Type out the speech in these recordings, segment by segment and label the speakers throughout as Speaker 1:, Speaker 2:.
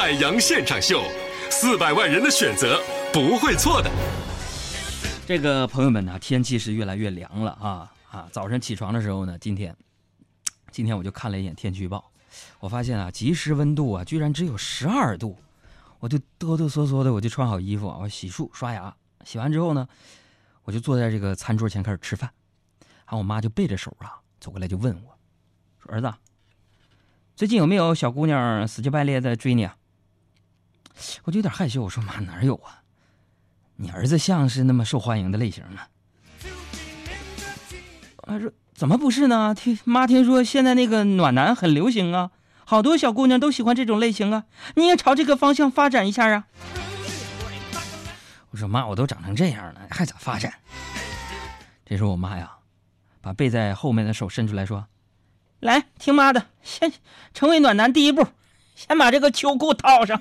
Speaker 1: 海洋现场秀，四百万人的选择不会错的。
Speaker 2: 这个朋友们呢，天气是越来越凉了啊啊！早晨起床的时候呢，今天，今天我就看了一眼天气预报，我发现啊，即时温度啊，居然只有十二度，我就哆哆嗦嗦的，我就穿好衣服，我洗漱刷牙，洗完之后呢，我就坐在这个餐桌前开始吃饭，然后我妈就背着手啊走过来就问我，说儿子，最近有没有小姑娘死乞白赖的追你啊？我就有点害羞，我说妈哪有啊？你儿子像是那么受欢迎的类型呢？他说怎么不是呢？听妈听说现在那个暖男很流行啊，好多小姑娘都喜欢这种类型啊，你也朝这个方向发展一下啊。我说妈，我都长成这样了，还咋发展？这时候我妈呀，把背在后面的手伸出来说：“来，听妈的，先成为暖男第一步，先把这个秋裤套上。”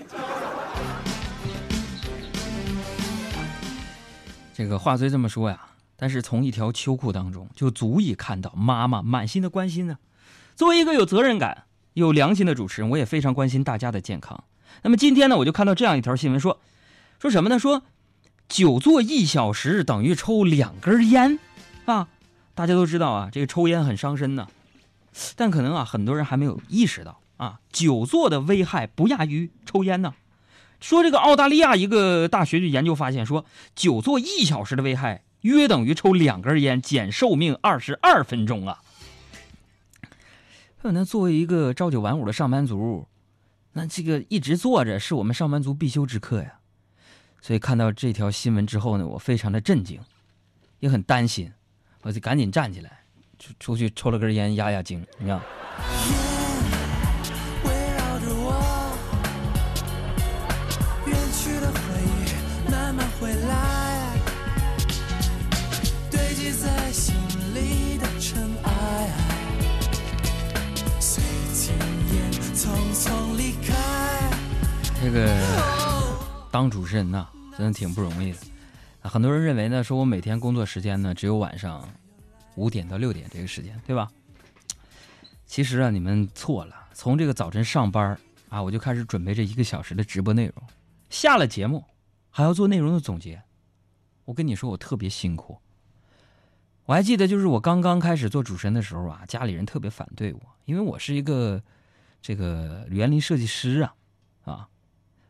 Speaker 2: 这个话虽这么说呀，但是从一条秋裤当中就足以看到妈妈满心的关心呢。作为一个有责任感、有良心的主持人，我也非常关心大家的健康。那么今天呢，我就看到这样一条新闻，说说什么呢？说久坐一小时等于抽两根烟啊！大家都知道啊，这个抽烟很伤身呢，但可能啊，很多人还没有意识到啊，久坐的危害不亚于抽烟呢。说这个澳大利亚一个大学就研究发现，说久坐一小时的危害约等于抽两根烟减寿命二十二分钟啊！那作为一个朝九晚五的上班族，那这个一直坐着是我们上班族必修之课呀。所以看到这条新闻之后呢，我非常的震惊，也很担心，我就赶紧站起来，出出去抽了根烟压压惊，你看。这个当主持人呐，真的挺不容易的。很多人认为呢，说我每天工作时间呢只有晚上五点到六点这个时间，对吧？其实啊，你们错了。从这个早晨上班啊，我就开始准备这一个小时的直播内容，下了节目还要做内容的总结。我跟你说，我特别辛苦。我还记得，就是我刚刚开始做主持人的时候啊，家里人特别反对我，因为我是一个这个园林设计师啊，啊。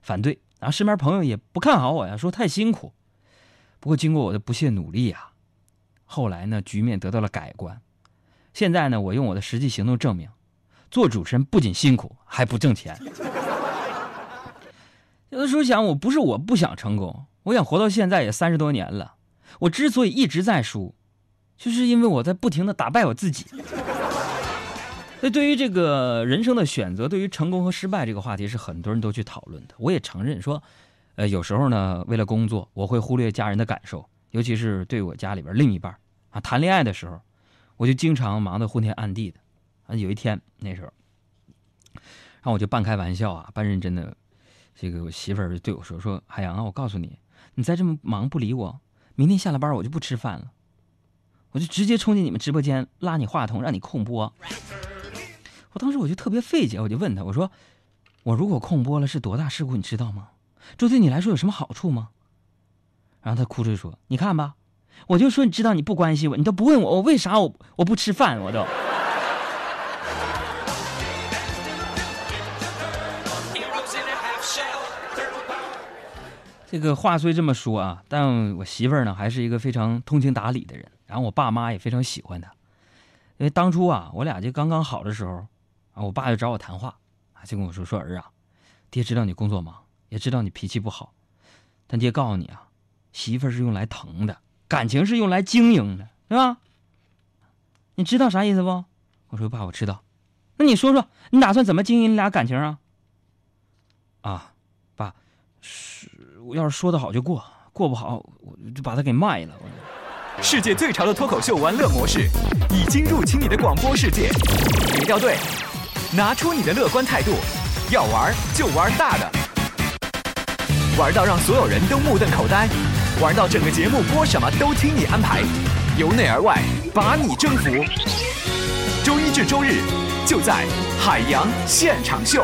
Speaker 2: 反对，然后身边朋友也不看好我呀，说太辛苦。不过经过我的不懈努力呀，后来呢，局面得到了改观。现在呢，我用我的实际行动证明，做主持人不仅辛苦，还不挣钱。有的时候想，我不是我不想成功，我想活到现在也三十多年了，我之所以一直在输，就是因为我在不停的打败我自己。那对于这个人生的选择，对于成功和失败这个话题，是很多人都去讨论的。我也承认说，呃，有时候呢，为了工作，我会忽略家人的感受，尤其是对我家里边另一半啊，谈恋爱的时候，我就经常忙得昏天暗地的。啊，有一天那时候，然后我就半开玩笑啊，半认真的，这个我媳妇儿就对我说：“说海洋啊，我告诉你，你再这么忙不理我，明天下了班我就不吃饭了，我就直接冲进你们直播间拉你话筒，让你控播。”我当时我就特别费解，我就问他，我说：“我如果空播了是多大事故，你知道吗？这对你来说有什么好处吗？”然后他哭着说：“你看吧，我就说你知道你不关心我，你都不问我，我为啥我我不吃饭，我都。”这个话虽这么说啊，但我媳妇儿呢还是一个非常通情达理的人，然后我爸妈也非常喜欢她，因为当初啊，我俩就刚刚好的时候。啊我爸就找我谈话，啊，就跟我说说儿啊，爹知道你工作忙，也知道你脾气不好，但爹告诉你啊，媳妇是用来疼的，感情是用来经营的，是吧？你知道啥意思不？我说爸，我知道。那你说说，你打算怎么经营你俩感情啊？啊，是我要是说的好就过，过不好我就把它给卖了。
Speaker 3: 世界最潮的脱口秀玩乐模式已经入侵你的广播世界，别掉队。拿出你的乐观态度，要玩就玩大的，玩到让所有人都目瞪口呆，玩到整个节目播什么都听你安排，由内而外把你征服。周一至周日就在海洋现场秀。